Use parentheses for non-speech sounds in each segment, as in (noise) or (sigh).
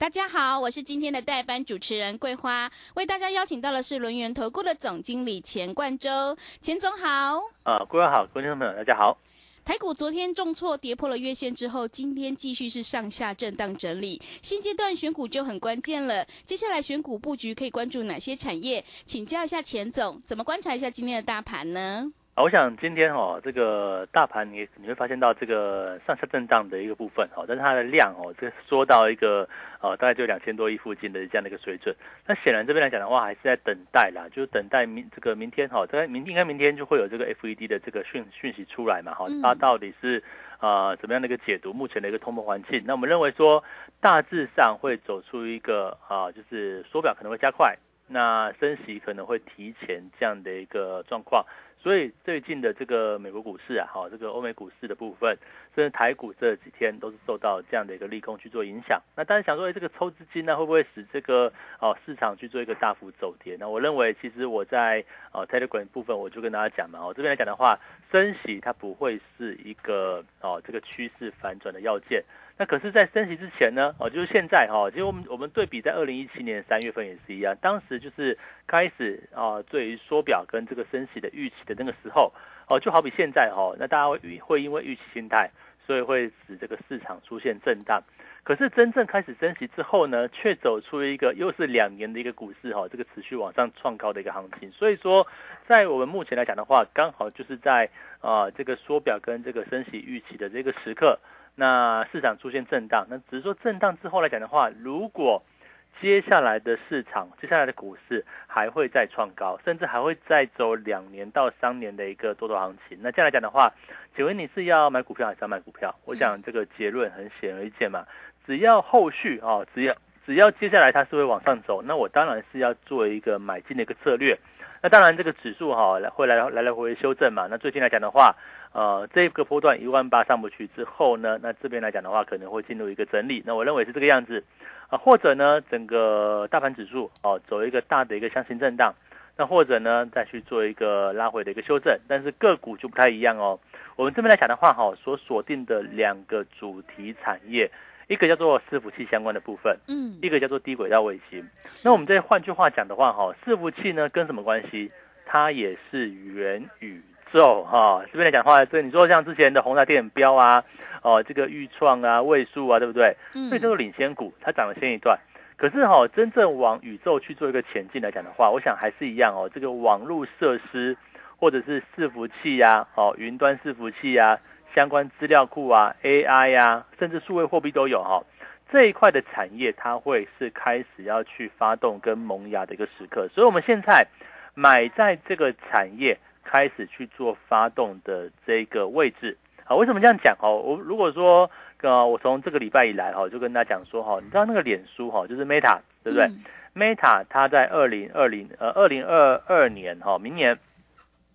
大家好，我是今天的代班主持人桂花，为大家邀请到的是轮源投顾的总经理钱冠洲，钱总好。啊，桂花好，各位听众朋友大家好。台股昨天重挫跌破了月线之后，今天继续是上下震荡整理，新阶段选股就很关键了。接下来选股布局可以关注哪些产业？请教一下钱总，怎么观察一下今天的大盘呢？我想今天哦，这个大盘你你会发现到这个上下震荡的一个部分哦，但是它的量哦，这缩到一个呃大概就两千多亿附近的这样的一个水准。那显然这边来讲的话，还是在等待啦，就是等待明这个明天哈，在明应该明天就会有这个 FED 的这个讯讯息出来嘛哈，它到底是呃怎么样的一个解读目前的一个通膨环境？那我们认为说大致上会走出一个啊，就是缩表可能会加快，那升息可能会提前这样的一个状况。所以最近的这个美国股市啊，哈，这个欧美股市的部分，甚至台股这几天都是受到这样的一个利空去做影响。那当然想说，哎，这个抽资金呢，会不会使这个哦市场去做一个大幅走跌？那我认为，其实我在哦 Telegram 部分我就跟大家讲嘛，哦这边来讲的话，升息它不会是一个哦这个趋势反转的要件。那可是，在升息之前呢，哦，就是现在哈，其实我们我们对比在二零一七年三月份也是一样，当时就是开始啊，对于缩表跟这个升息的预期的那个时候，哦，就好比现在哈，那大家会会因为预期心态，所以会使这个市场出现震荡。可是真正开始升息之后呢，却走出一个又是两年的一个股市哈，这个持续往上创高的一个行情。所以说，在我们目前来讲的话，刚好就是在啊这个缩表跟这个升息预期的这个时刻。那市场出现震荡，那只是说震荡之后来讲的话，如果接下来的市场、接下来的股市还会再创高，甚至还会再走两年到三年的一个多头行情，那这样来讲的话，请问你是要买股票还是要卖股票？我想这个结论很显而易见嘛，只要后续啊，只要只要接下来它是会往上走，那我当然是要做一个买进的一个策略。那当然这个指数哈来会来来来回回修正嘛，那最近来讲的话。呃，这个波段一万八上不去之后呢，那这边来讲的话，可能会进入一个整理。那我认为是这个样子，啊，或者呢，整个大盘指数哦，走一个大的一个箱型震荡，那或者呢，再去做一个拉回的一个修正。但是个股就不太一样哦。我们这边来讲的话，哈，所锁定的两个主题产业，一个叫做伺服器相关的部分，嗯，一个叫做低轨道卫星。那我们再换句话讲的话，哈，伺服器呢跟什么关系？它也是元宇。宙哈，这边来讲的话，这你说像之前的宏达电标啊，哦，这个豫创啊、位数啊，对不对？嗯。所以这个领先股，它涨了先一段。可是哈，真正往宇宙去做一个前进来讲的话，我想还是一样哦。这个网络设施或者是伺服器呀，哦，云端伺服器啊，相关资料库啊，AI 呀，甚至数位货币都有哈。这一块的产业，它会是开始要去发动跟萌芽的一个时刻。所以我们现在买在这个产业。开始去做发动的这个位置啊？为什么这样讲哦？我如果说呃，我从这个礼拜以来哈，就跟大家讲说哈，你知道那个脸书哈，就是 Meta 对不对？Meta 它在二零二零呃二零二二年哈，明年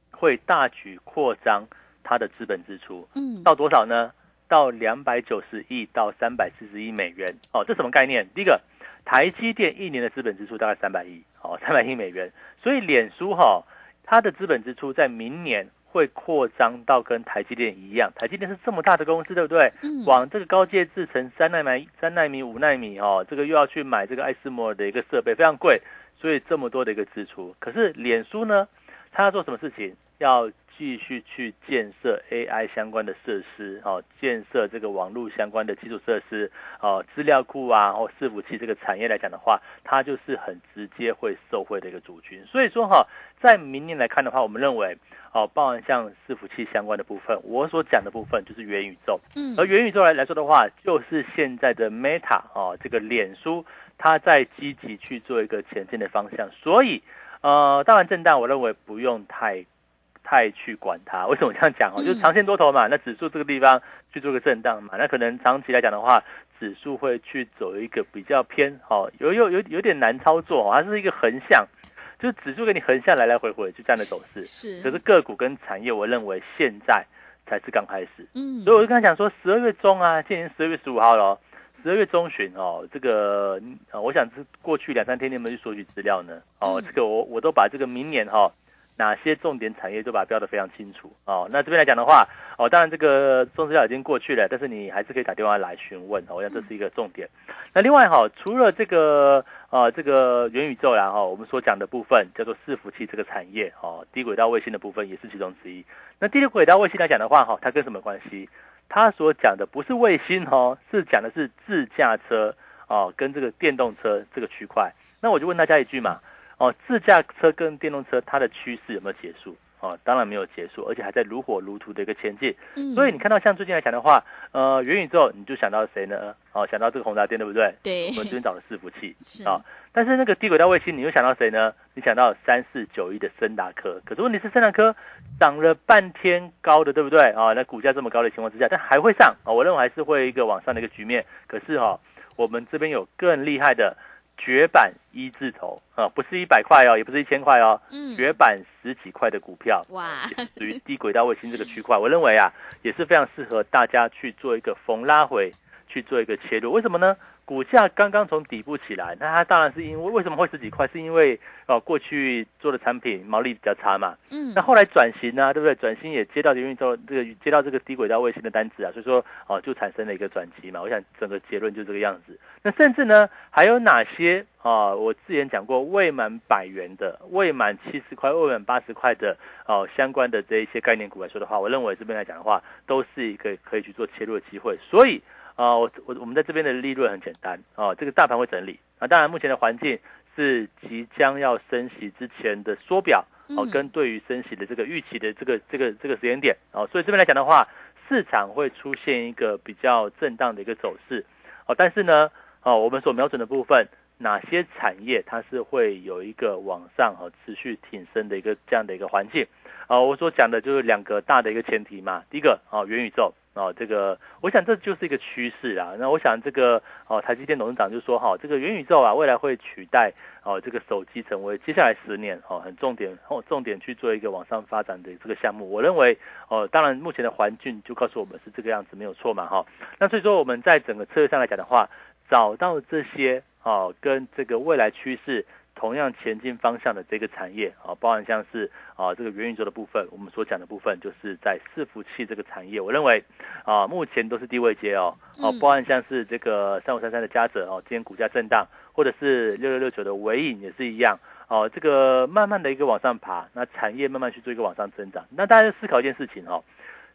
会大举扩张它的资本支出，嗯，到多少呢？到两百九十亿到三百四十亿美元哦。这什么概念？第一个，台积电一年的资本支出大概三百亿，哦，(laughs) 三百亿美元，所以脸书哈。它的资本支出在明年会扩张到跟台积电一样，台积电是这么大的公司，对不对？嗯。往这个高阶制程三纳米、三纳米、五纳米哦，这个又要去买这个爱斯摩尔的一个设备，非常贵，所以这么多的一个支出。可是脸书呢，它要做什么事情？要继续去建设 AI 相关的设施，哦，建设这个网络相关的基础设施，哦，资料库啊，或伺服器这个产业来讲的话，它就是很直接会受惠的一个族群。所以说哈，在明年来看的话，我们认为，哦，包含像伺服器相关的部分，我所讲的部分就是元宇宙，嗯，而元宇宙来来说的话，就是现在的 Meta 哦，这个脸书，它在积极去做一个前进的方向。所以，呃，当然震荡，我认为不用太。太去管它，为什么这样讲哦？就是长线多头嘛，那指数这个地方去做个震荡嘛，那可能长期来讲的话，指数会去走一个比较偏哦，有有有有点难操作哦，它是一个横向，就是指数给你横向来来回回就这样的走势。是，可是个股跟产业，我认为现在才是刚开始。嗯，所以我就跟他讲说，十二月中啊，今年十二月十五号了，十二月中旬哦，这个呃，我想是过去两三天你有没有去索取资料呢？哦，嗯这个我我都把这个明年哈、哪些重点产业都把它标得非常清楚哦。那这边来讲的话，哦，当然这个送资料已经过去了，但是你还是可以打电话来询问哦，我想这是一个重点。那另外哈、除了这个呃这个元宇宙然后我们所讲的部分叫做伺服器这个产业哦，低轨道卫星的部分也是其中之一。那低轨道卫星来讲的话哈、它跟什么关系？它所讲的不是卫星哦，是讲的是自驾车哦，跟这个电动车这个区块。那我就问大家一句嘛，哦，自驾车跟电动车它的趋势有没有结束？哦，当然没有结束，而且还在如火如荼的一个前进。嗯，所以你看到像最近来讲的话，呃，元宇宙你就想到谁呢？哦，想到这个宏达电，对不对？对我们这边找的伺服器 (laughs) 是啊、但是那个低轨道卫星，你又想到谁呢？你想到三四九一的森达科，可是问题是森达科涨了半天高的，对不对？啊、那股价这么高的情况之下，但还会上啊、我认为还是会一个往上的一个局面。可是哈、我们这边有更厉害的绝版一字头啊、不是一百块哦，也不是一千块哦，嗯，绝版十几块的股票，哇，属于低轨道卫星这个区块，我认为啊，也是非常适合大家去做一个逢拉回，去做一个切入。为什么呢？股价刚刚从底部起来，那它当然是因为为什么会十几块？是因为哦、过去做的产品毛利比较差嘛。嗯，那后来转型啊，对不对？转型也接到元宇宙这个接到这个低轨道卫星的单子啊，所以说哦、就产生了一个转机嘛。我想整个结论就这个样子。那甚至呢，还有哪些啊、我之前讲过未满百元的、未满七十块、未满八十块的哦、相关的这一些概念股来说的话，我认为这边来讲的话，都是一个可以去做切入的机会。所以啊、我我我们在这边的利润很简单啊、这个大盘会整理啊，当然目前的环境是即将要升息之前的缩表。哦嗯，跟对于升息的这个预期的这个这个这个时间点哦，所以这边来讲的话，市场会出现一个比较震荡的一个走势哦，但是呢，哦，我们所瞄准的部分，哪些产业它是会有一个往上和持续挺升的一个这样的一个环境啊，我所讲的就是两个大的一个前提嘛，第一个哦，元宇宙。哦，这个我想这就是一个趋势啦。那我想这个哦，台积电董事长就说哈、这个元宇宙啊，未来会取代哦这个手机成为接下来十年哦很重点哦重点去做一个往上发展的这个项目。我认为哦，当然目前的环境就告诉我们是这个样子没有错嘛哈、那所以说我们在整个策略上来讲的话，找到这些哦跟这个未来趋势。同样前进方向的这个产业啊，包含像是啊这个元宇宙的部分，我们所讲的部分就是在伺服器这个产业，我认为啊目前都是低位接哦，哦嗯包含像是这个三五三三的嘉泽哦，今天股价震荡，或者是六六六九的尾影也是一样哦，这个慢慢的一个往上爬，那产业慢慢去做一个往上增长，那大家思考一件事情哦，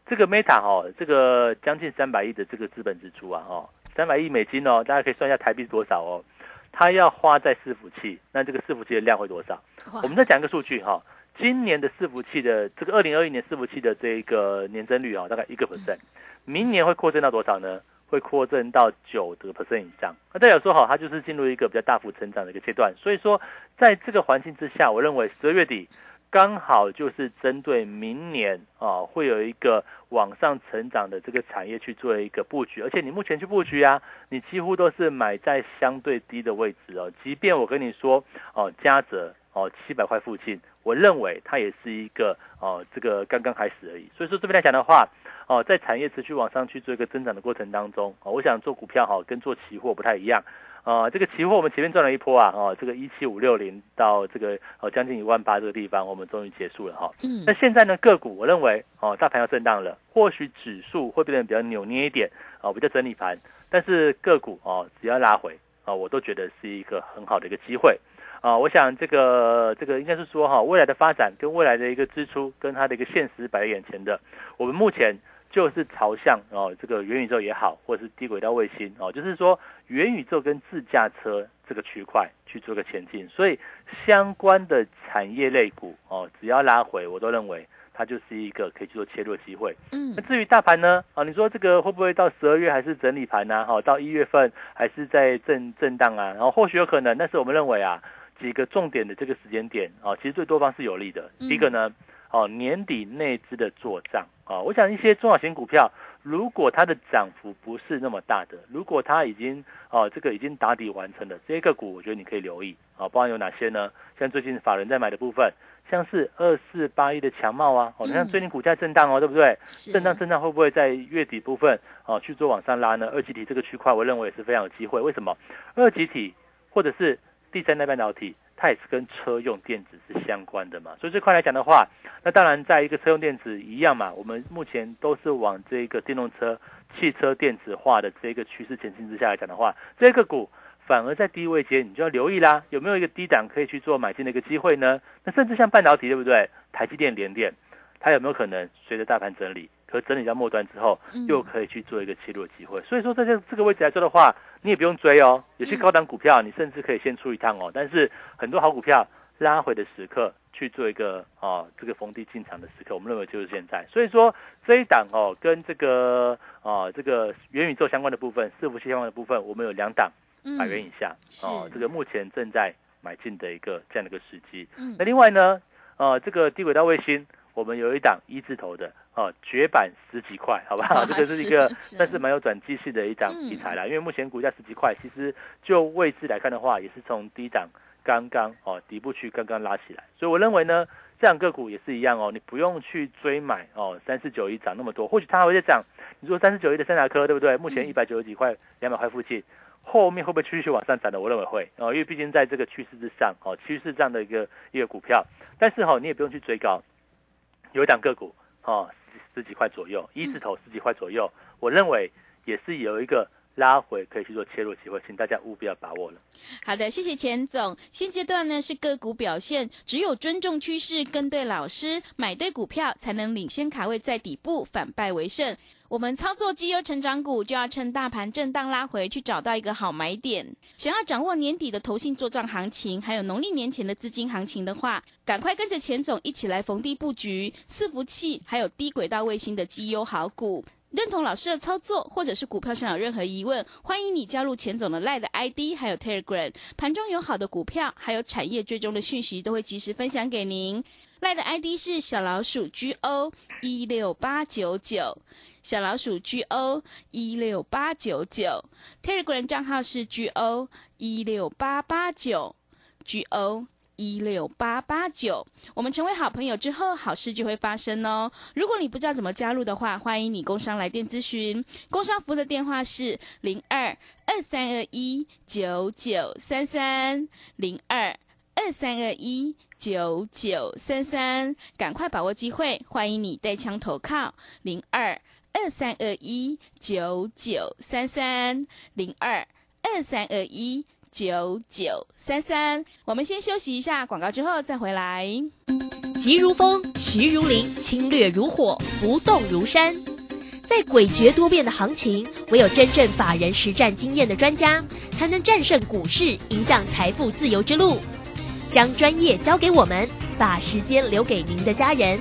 这个 Meta 哦，这个将近三百亿的这个资本支出啊哦，三百亿美金哦，大家可以算一下台币是多少哦。它要花在伺服器，那这个伺服器的量会多少？我们再讲一个数据哈，今年的伺服器的这个二零二一年伺服器的这个年增率啊，大概一个 percent，明年会扩增到多少呢？会扩增到九的 percent 以上。那代表说好，它就是进入一个比较大幅成长的一个阶段。所以说，在这个环境之下，我认为十二月底刚好就是针对明年啊，会有一个往上成长的这个产业去做一个布局。而且你目前去布局啊，你几乎都是买在相对低的位置哦。即便我跟你说哦，嘉泽哦七百块附近，我认为它也是一个哦这个刚刚开始而已。所以说这边来讲的话，哦在产业持续往上去做一个增长的过程当中，哦我想做股票哈跟做期货不太一样。啊，这个期货我们前面赚了一波啊，哦，这个一七五六零到这个哦将近一万八这个地方，我们终于结束了哈。嗯。那现在呢，个股我认为哦，大盘要震荡了，或许指数会变得比较扭捏一点，哦，比较整理盘，但是个股哦，只要拉回啊、哦，我都觉得是一个很好的一个机会。啊、我想这个这个应该是说哈、未来的发展跟未来的一个支出跟它的一个现实摆在眼前的，我们目前就是朝向哦这个元宇宙也好，或者是低轨道卫星哦，就是说元宇宙跟自驾车这个区块去做个前进，所以相关的产业类股哦，只要拉回，我都认为它就是一个可以去做切入的机会。嗯那至于大盘呢？啊，你说这个会不会到十二月还是整理盘呢、哈、到一月份还是在震震荡啊？然后或许有可能，但是我们认为啊，几个重点的这个时间点啊，其实对多方是有利的。一个呢，哦，年底内资的做账啊，我想一些中小型股票，如果它的涨幅不是那么大的，如果它已经哦这个已经打底完成了，这些个股我觉得你可以留意啊，包含有哪些呢？像最近法人在买的部分，像是二四八一的强茂啊，哦，你看最近股价震荡哦，对不对？震荡震荡会不会在月底部分哦去做往上拉呢？二级体这个区块，我认为也是非常有机会。为什么？二级体或者是第三代半导体？它也是跟车用电子是相关的嘛，所以这块来讲的话，那当然在一个车用电子一样嘛，我们目前都是往这个电动车、汽车电子化的这个趋势前进之下来讲的话，这个股反而在低位阶，你就要留意啦，有没有一个低档可以去做买进的一个机会呢？那甚至像半导体，对不对？台积电、联电，它有没有可能随着大盘整理？可整理到末端之后，又可以去做一个切入的机会。所以说，在这这个位置来说的话，你也不用追哦。有些高档股票，你甚至可以先出一趟哦。但是很多好股票拉回的时刻，去做一个啊这个逢低进场的时刻，我们认为就是现在。所以说这一档哦，跟这个啊这个元宇宙相关的部分、伺服器相关的部分，我们有两档百元以下哦，这个目前正在买进的一个这样的一个时机。那另外呢，呃，这个低轨道卫星。我们有一档一字头的哦，绝版十几块，好不好？这个是一个，但是蛮有转机式的一档题材啦。因为目前股价十几块，其实就位置来看的话，也是从低档刚刚哦底部区刚刚拉起来。所以我认为呢，这样个股也是一样哦，你不用去追买哦，三四九一涨那么多，或许它还会再涨。你说三四九一的三达科对不对？目前一百九十几块、两百块附近，后面会不会继续往上涨的？我认为会哦，因为毕竟在这个趋势之上哦，趋势这样的一个一个股票，但是哈，你也不用去追高。有一档个股，哦，十几块左右，一字头十几块左右，我认为也是有一个拉回可以去做切入机会，请大家务必要把握了。好的，谢谢钱总。现阶段呢是个股表现，只有尊重趋势，跟对老师，买对股票，才能领先卡位在底部，反败为胜。我们操作绩优成长股，就要趁大盘震荡拉回去找到一个好买点。想要掌握年底的投信做账行情，还有农历年前的资金行情的话，赶快跟着钱总一起来逢低布局伺服器，还有低轨道卫星的绩优好股。认同老师的操作，或者是股票上有任何疑问，欢迎你加入钱总的 Line 的 ID，还有 Telegram。盘中有好的股票，还有产业追踪的讯息，都会及时分享给您。Line 的 ID 是小老鼠 GO 一六八九九。小老鼠 G O 一六八九九，Telegram 账号是 G O 一六八八九，G O 一六八八九。我们成为好朋友之后，好事就会发生哦。如果你不知道怎么加入的话，欢迎你工商来电咨询。工商服务的电话是零二二三二一九九三三零二二三二一九九三三。赶快把握机会，欢迎你带枪投靠零二。二三二一九九三三零二二三二一九九三三，我们先休息一下广告，之后再回来。急如风，徐如林，侵略如火，不动如山。在诡谲多变的行情，唯有真正法人实战经验的专家，才能战胜股市，迎向财富自由之路。将专业交给我们，把时间留给您的家人。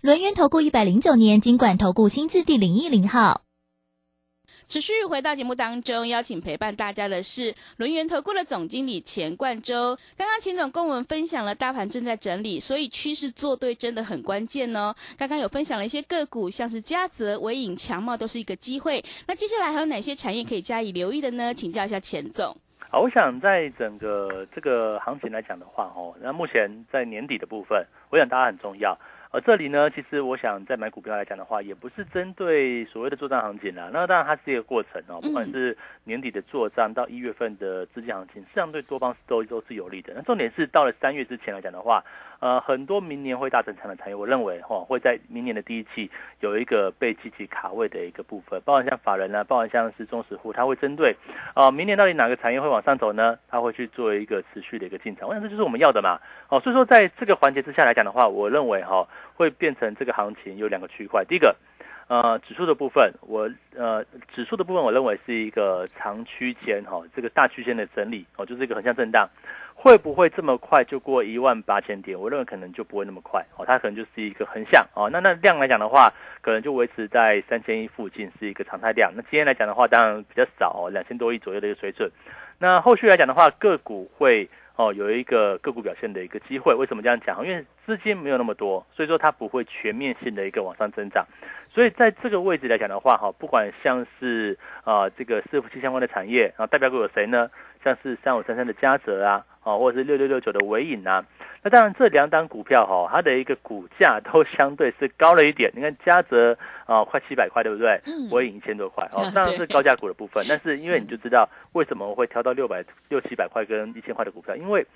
轮源投顾一百零九年金管投顾新字第零一零号，持续回到节目当中，邀请陪伴大家的是轮源投顾的总经理钱冠洲。刚刚钱总跟我们分享了大盘正在整理，所以趋势做对真的很关键哦。刚刚有分享了一些个股，像是嘉泽、伟影、强茂都是一个机会。那接下来还有哪些产业可以加以留意的呢？请教一下钱总。好，我想在整个这个行情来讲的话，哦，那目前在年底的部分，我想大家很重要。呃，这里呢，其实我想在买股票来讲的话，也不是针对所谓的做账行情啦。那当然它是一个过程哦，不管是年底的做账到一月份的资金行情，实际上对多方都都是有利的。那重点是到了三月之前来讲的话。呃，很多明年会大增长的产业，我认为哈会在明年的第一季有一个被积极卡位的一个部分，包含像法人啊，包含像是中实户，它会针对啊明年到底哪个产业会往上走呢？它会去做一个持续的一个进场，我想这就是我们要的嘛。哦，所以说在这个环节之下来讲的话，我认为哈会变成这个行情有两个区块，第一个呃指数的部分，我呃指数的部分我认为是一个长区间哈这个大区间的整理哦，就是一个横向震荡。会不会这么快就过一万八千点？我认为可能就不会那么快哦，它可能就是一个横向哦。那那量来讲的话，可能就维持在三千亿附近是一个常态量。那今天来讲的话，当然比较少哦，两千多亿左右的一个水准。那后续来讲的话，个股会哦有一个个股表现的一个机会。为什么这样讲？因为资金没有那么多，所以说它不会全面性的一个往上增长。所以在这个位置来讲的话，哈，不管像是啊这个伺服器相关的产业，然后代表股有谁呢？像是三五三三的嘉泽啊。哦，或者是六六六九的尾影啊，那当然这两档股票哈，它的一个股价 (laughs) 都相对是高了一点。你看嘉泽啊，快七百块，对不对？嗯。尾影一千多块，哦，当然是高价股的部分。(laughs) 但是因为你就知道为什么会挑到六百六七百块跟一千块的股票，因为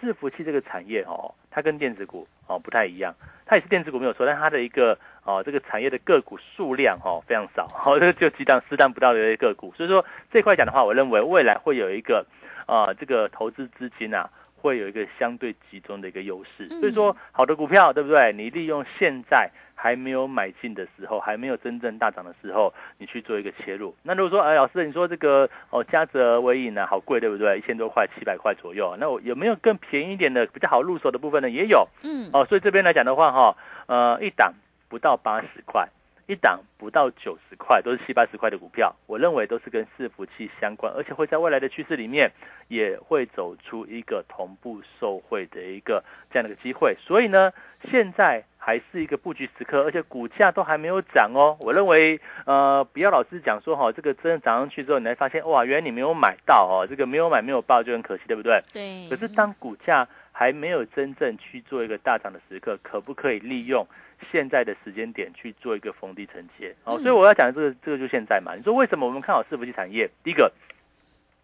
伺服器这个产业哦，它跟电子股哦不太一样，它也是电子股没有错，但它的一个哦这个产业的个股数量哦非常少，好，就就几档四档不到的一些个股。所以说这块讲的话，我认为未来会有一个。啊，这个投资资金啊，会有一个相对集中的一个优势。所以说，好的股票，对不对？你利用现在还没有买进的时候，还没有真正大涨的时候，你去做一个切入。那如果说，哎，老师，你说这个哦，嘉泽微影呢，好贵，对不对？一千多块，七百块左右。那我有没有更便宜一点的、比较好入手的部分呢？也有。嗯。哦，所以这边来讲的话，哈，呃，一档不到八十块。一档不到九十块，都是七八十块的股票，我认为都是跟伺服器相关，而且会在未来的趋势里面也会走出一个同步受惠的一个这样的一个机会。所以呢，现在还是一个布局时刻，而且股价都还没有涨哦。我认为，呃，不要老是讲说哈，这个真的涨上去之后，你才发现哇，原来你没有买到哦，这个没有买没有报就很可惜，对不对？对。可是当股价还没有真正去做一个大涨的时刻，可不可以利用？现在的时间点去做一个逢低承接，哦，所以我要讲的这个这个就现在嘛。你说为什么我们看好伺服器产业？第一个，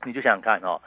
你就想想看哦，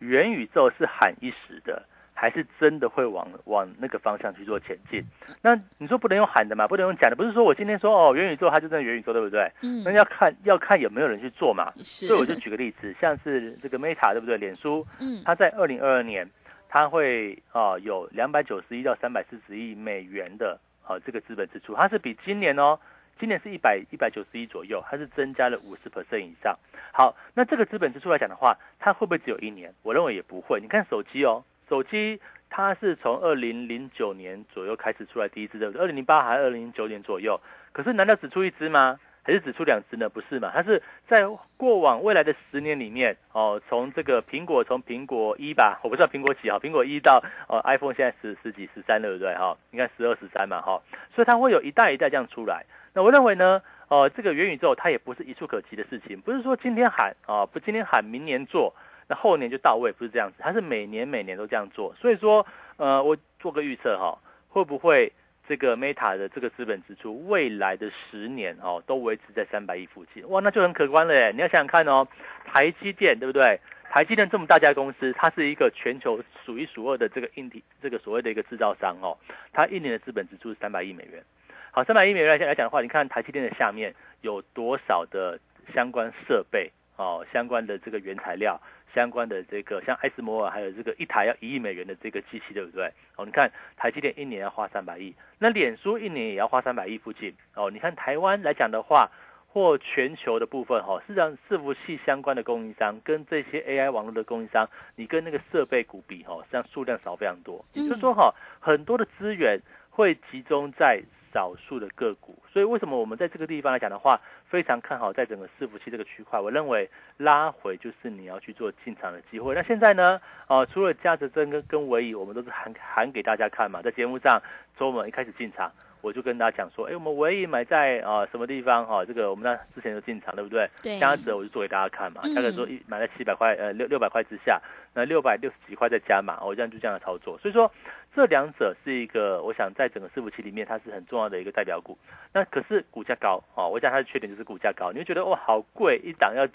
元宇宙是喊一时的，还是真的会往往那个方向去做前进？那你说不能用喊的嘛，不能用讲的，不是说我今天说哦元宇宙它就在元宇宙，对不对？嗯。那要看要看有没有人去做嘛。是。所以我就举个例子，像是这个 Meta 对不对？脸书，嗯，它在二零二二年，它会啊有两百九十一到三百四十亿美元的。啊，这个资本支出它是比今年哦，今年是一百一百九十一左右，它是增加了五十 percent 以上。好，那这个资本支出来讲的话，它会不会只有一年？我认为也不会。你看手机哦，手机它是从二零零九年左右开始出来第一支的，二零零八还是二零零九年左右？可是难道只出一支吗？还是只出两只呢？不是嘛？它是在过往未来的十年里面哦，从这个苹果从苹果一吧，我不知道苹果几哈，苹果一到呃 iPhone 现在十十几十三了，对不对哈？应该十二十三嘛哈，所以它会有一代一代这样出来。那我认为呢，呃，这个元宇宙它也不是一触可及的事情，不是说今天喊啊，不今天喊明年做，那后年就到位，不是这样子，它是每年每年都这样做。所以说，呃，我做个预测哈，会不会？这个 Meta 的这个资本支出，未来的十年哦，都维持在三百亿附近，哇，那就很可观了耶！你要想想看哦，台积电对不对？台积电这么大家公司，它是一个全球数一数二的这个硬体，这个所谓的一个制造商哦，它一年的资本支出是三百亿美元。好，三百亿美元来来讲的话，你看台积电的下面有多少的相关设备哦，相关的这个原材料。相关的这个像艾斯摩尔，还有这个一台要一亿美元的这个机器，对不对？哦，你看台积电一年要花三百亿，那脸书一年也要花三百亿附近。哦，你看台湾来讲的话，或全球的部分，哈，事实上伺服器相关的供应商跟这些 AI 网络的供应商，你跟那个设备股比，哈，实际上数量少非常多。也就是说，哈，很多的资源会集中在。少数的个股，所以为什么我们在这个地方来讲的话，非常看好在整个伺服器这个区块。我认为拉回就是你要去做进场的机会。那现在呢，呃，除了价值增跟跟尾仪，我们都是喊喊给大家看嘛，在节目上，周末一开始进场。我就跟大家讲说，哎，我们唯一买在啊什么地方哈？这个我们那之前就进场，对不对？对。加值我就做给大家看嘛。大概说一买在七百块，呃六六百块之下，那六百六十几块再加码，我这样就这样的操作。所以说，这两者是一个，我想在整个伺服器里面它是很重要的一个代表股。那可是股价高哦，我讲它的缺点就是股价高，你会觉得哇好贵，一档要。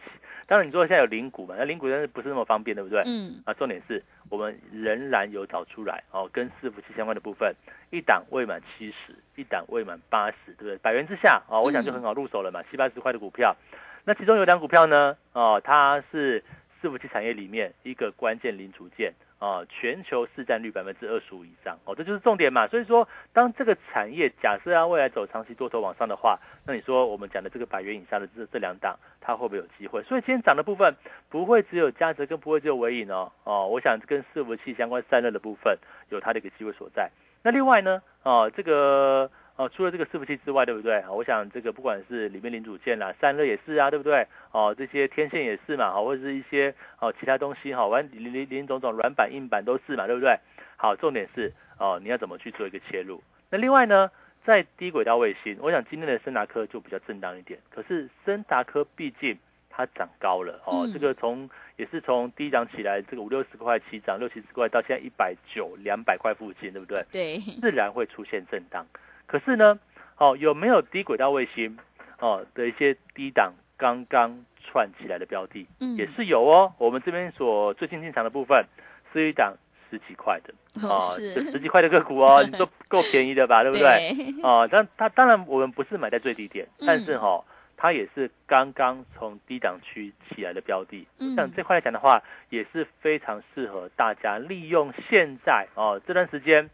当然你说现在有零股嘛，那零股但是不是那么方便，对不对？嗯。啊，重点是我们仍然有找出来哦，跟伺服器相关的部分，一档未满七十，一档未满八十，对不对？百元之下哦，我想就很好入手了嘛，七八十块的股票。那其中有两股票呢，哦，它是伺服器产业里面一个关键零组件。啊，全球市占率百分之二十五以上，哦，这就是重点嘛。所以说，当这个产业假设要未来走长期多头往上的话，那你说我们讲的这个百元以上的这这两档，它会不会有机会？所以今天涨的部分不会只有嘉泽，跟不会只有尾影哦。哦，我想跟伺服器相关散热的部分有它的一个机会所在。那另外呢，哦，这个。哦，除了这个伺服器之外，对不对？我想这个不管是里面零组件啦、散热也是啊，对不对？哦，这些天线也是嘛，好，或者是一些哦其他东西哈，完零零零种种软板、硬板都是嘛，对不对？好，重点是哦，你要怎么去做一个切入？那另外呢，在低轨道卫星，我想今天的森达科就比较震荡一点。可是森达科毕竟它涨高了哦，这个从也是从低涨起来，这个五六十块起涨，六七十块到现在一百九、两百块附近，对不对？对，自然会出现震荡。可是呢，哦，有没有低轨道卫星哦的一些低档刚刚串起来的标的，嗯，也是有哦。我们这边所最近进场的部分是一档十几块的，哦，是十几块的个股哦，(laughs) 你说够便宜的吧，对不对？哦，但它当然我们不是买在最低点，但是哈，它也是刚刚从低档区起来的标的，像这块来讲的话，也是非常适合大家利用现在哦这段时间。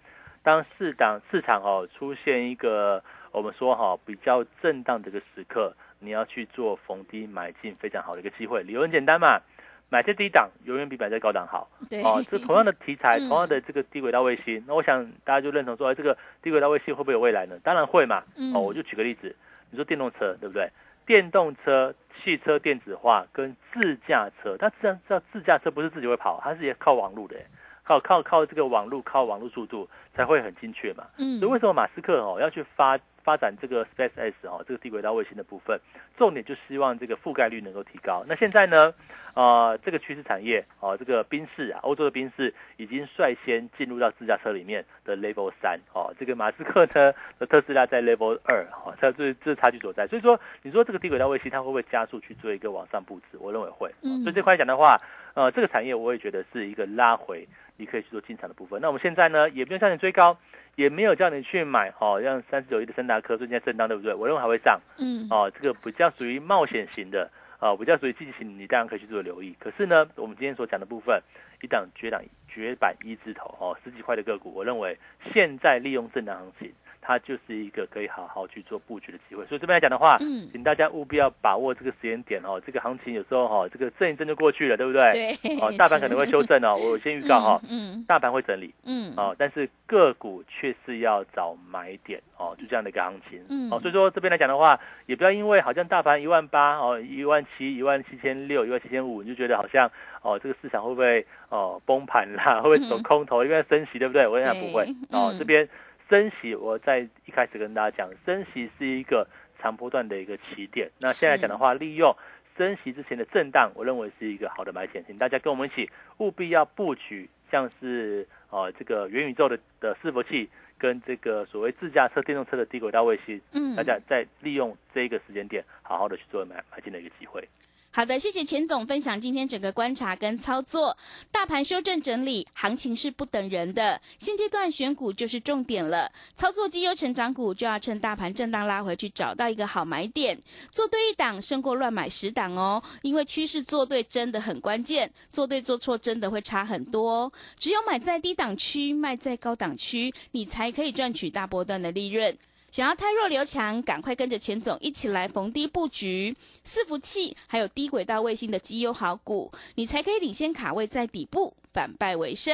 当市场市场哦出现一个我们说哈比较震荡的一个时刻，你要去做逢低买进非常好的一个机会。理由很简单嘛，买在低档永远比买在高档好。对哦，这同样的题材，(laughs) 同样的这个低轨道卫星，那我想大家就认同说，哎，这个低轨道卫星会不会有未来呢？当然会嘛。哦，我就举个例子，你说电动车对不对？电动车、汽车电子化跟自驾车，它自然知道自驾车不是自己会跑，它是也靠网路的。靠靠靠这个网路，靠网路速度才会很精确嘛。嗯，所以为什么马斯克哦要去发发展这个 Space X 哦这个低轨道卫星的部分，重点就希望这个覆盖率能够提高。那现在呢，呃，这个趋势产业哦，这个宾士啊，欧洲的宾士已经率先进入到自驾车里面的 Level 三哦，这个马斯克呢的 (laughs) 特斯拉在 Level 二哦，它这这差距所在。所以说，你说这个低轨道卫星它会不会加速去做一个往上布置？我认为会。嗯，所以这块讲的话，呃，这个产业我也觉得是一个拉回。你可以去做进场的部分。那我们现在呢，也不用叫你追高，也没有叫你去买哦，像三十九亿的森达科最近在震荡，对不对？我认为还会上。嗯。哦，这个比较属于冒险型的，哦，比较属于季节性，你当然可以去做留意。可是呢，我们今天所讲的部分，一档绝档绝版一字头哦，十几块的个股，我认为现在利用震荡行情。它就是一个可以好好去做布局的机会，所以这边来讲的话，嗯，请大家务必要把握这个时间点哦。这个行情有时候哈，这个震一震就过去了，对不对？对。哦，大盘可能会修正哦，(laughs) 我先预告哈，嗯，大盘会整理，嗯，哦，但是个股却是要找买点哦，就这样的一个行情，嗯，哦，所以说这边来讲的话，也不要因为好像大盘一万八哦，一万七、一万七千六、一万七千五，你就觉得好像哦，这个市场会不会哦崩盘啦，会不会走空头，因为升息，对不对？我想不会哦，这边。升息，我在一开始跟大家讲，升息是一个长波段的一个起点。那现在讲的话，利用升息之前的震荡，我认为是一个好的买点，请大家跟我们一起务必要布局，像是呃这个元宇宙的的伺服器，跟这个所谓自驾车电动车的低轨道卫星，嗯，大家在利用这一个时间点，好好的去做买买进的一个机会。好的，谢谢钱总分享今天整个观察跟操作。大盘修正整理，行情是不等人的，现阶段选股就是重点了。操作绩优成长股，就要趁大盘震荡拉回去，找到一个好买点，做对一档胜过乱买十档哦。因为趋势做对真的很关键，做对做错真的会差很多。只有买在低档区，卖在高档区，你才可以赚取大波段的利润。想要太弱留强，赶快跟着钱总一起来逢低布局伺服器，还有低轨道卫星的绩优好股，你才可以领先卡位在底部，反败为胜。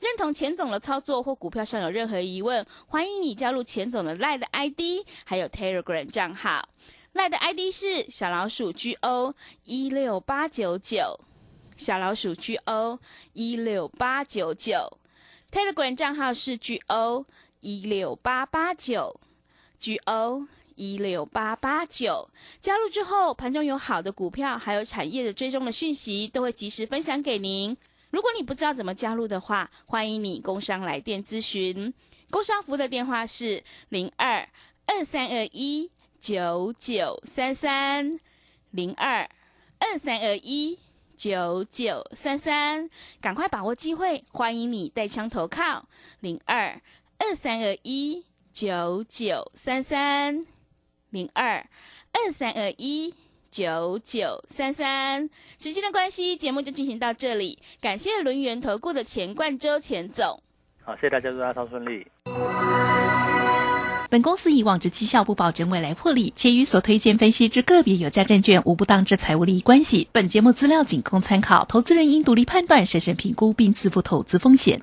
认同钱总的操作或股票上有任何疑问，欢迎你加入钱总的 Line ID，还有 Telegram 账号。Line 的 ID 是小老鼠 GO 一六八九九，小老鼠 GO 一六八九九。Telegram 账号是 GO 一六八八九。G O 一六八八九加入之后，盘中有好的股票，还有产业的追踪的讯息，都会及时分享给您。如果你不知道怎么加入的话，欢迎你工商来电咨询。工商服的电话是零二二三二一九九三三零二二三二一九九三三，赶快把握机会，欢迎你带枪投靠零二二三二一九九三三零二二三二一。九九三三，时间的关系，节目就进行到这里。感谢轮圆投顾的钱冠周钱总，好，谢谢大家，祝大家超顺利。本公司以往之绩效不保证未来获利，且与所推荐分析之个别有价证券无不当之财务利益关系。本节目资料仅供参考，投资人应独立判断、审慎评估并自负投资风险。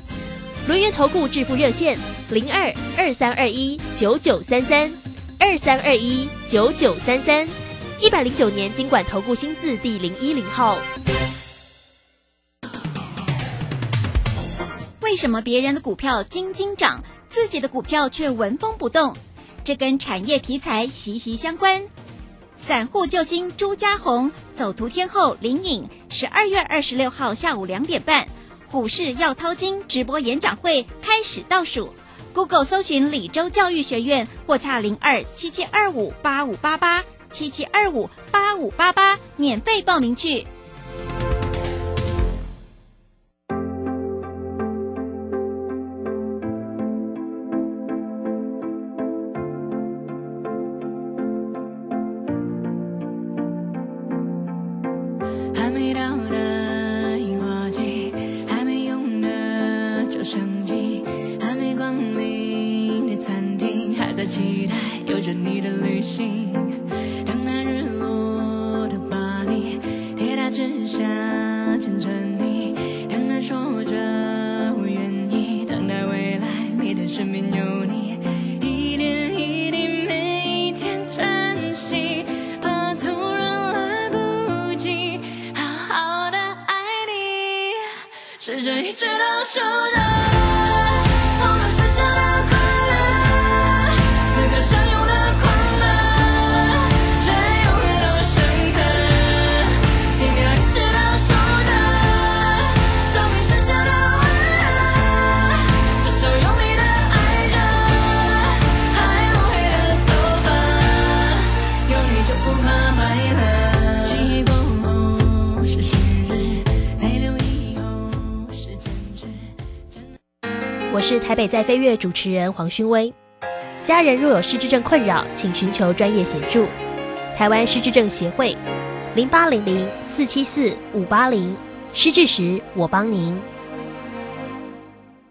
轮源投顾致富热线零二二三二一九九三三。二三二一九九三三，一百零九年经管投顾新字第零一零号。为什么别人的股票金金涨，自己的股票却纹风不动？这跟产业题材息息相关。散户救星朱家红，走图天后林颖，十二月二十六号下午两点半，股市要掏金直播演讲会开始倒数。Google 搜寻李州教育学院或洽零二七七二五八五八八七七二五八五八八，免费报名去。是台北在飞跃主持人黄勋威。家人若有失智症困扰，请寻求专业协助。台湾失智症协会，零八零零四七四五八零。失智时，我帮您。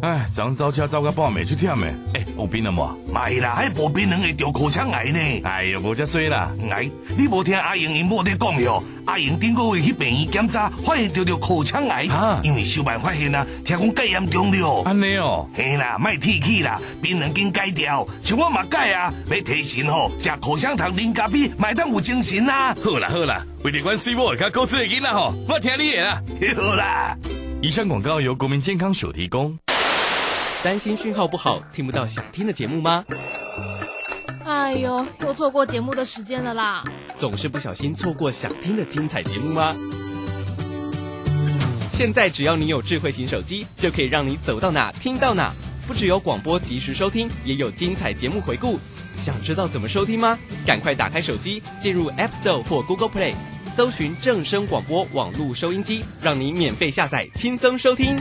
哎，昨早车走到半暝出忝的，哎，有病了无？没啦，还无病人会得口腔癌呢。哎呦，无遮衰啦！哎，你无听阿英因某在讲哟？阿英顶个月去病院检查，发现得着口腔癌，因为小办发现啊，听讲介严重了。安尼哦，嘿啦，卖提起啦，病人经改掉，像我嘛改啊，要提神吼，食口香糖、零咖啡，买当有精神啦。好啦好啦，为了关心我较高智的囡仔吼，我听你的啦。(laughs) 好啦。以上广告由国民健康署提供。担心讯号不好，听不到想听的节目吗？哎呦，又错过节目的时间了啦！总是不小心错过想听的精彩节目吗？现在只要你有智慧型手机，就可以让你走到哪听到哪。不只有广播及时收听，也有精彩节目回顾。想知道怎么收听吗？赶快打开手机，进入 App Store 或 Google Play。搜寻正声广播网络收音机让您免费下载轻松收听。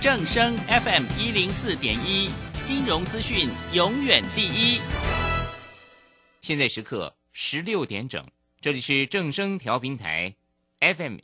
正声 fm 一零四点一金融资讯永远第一。现在时刻十六点整这里是正声调频台 fm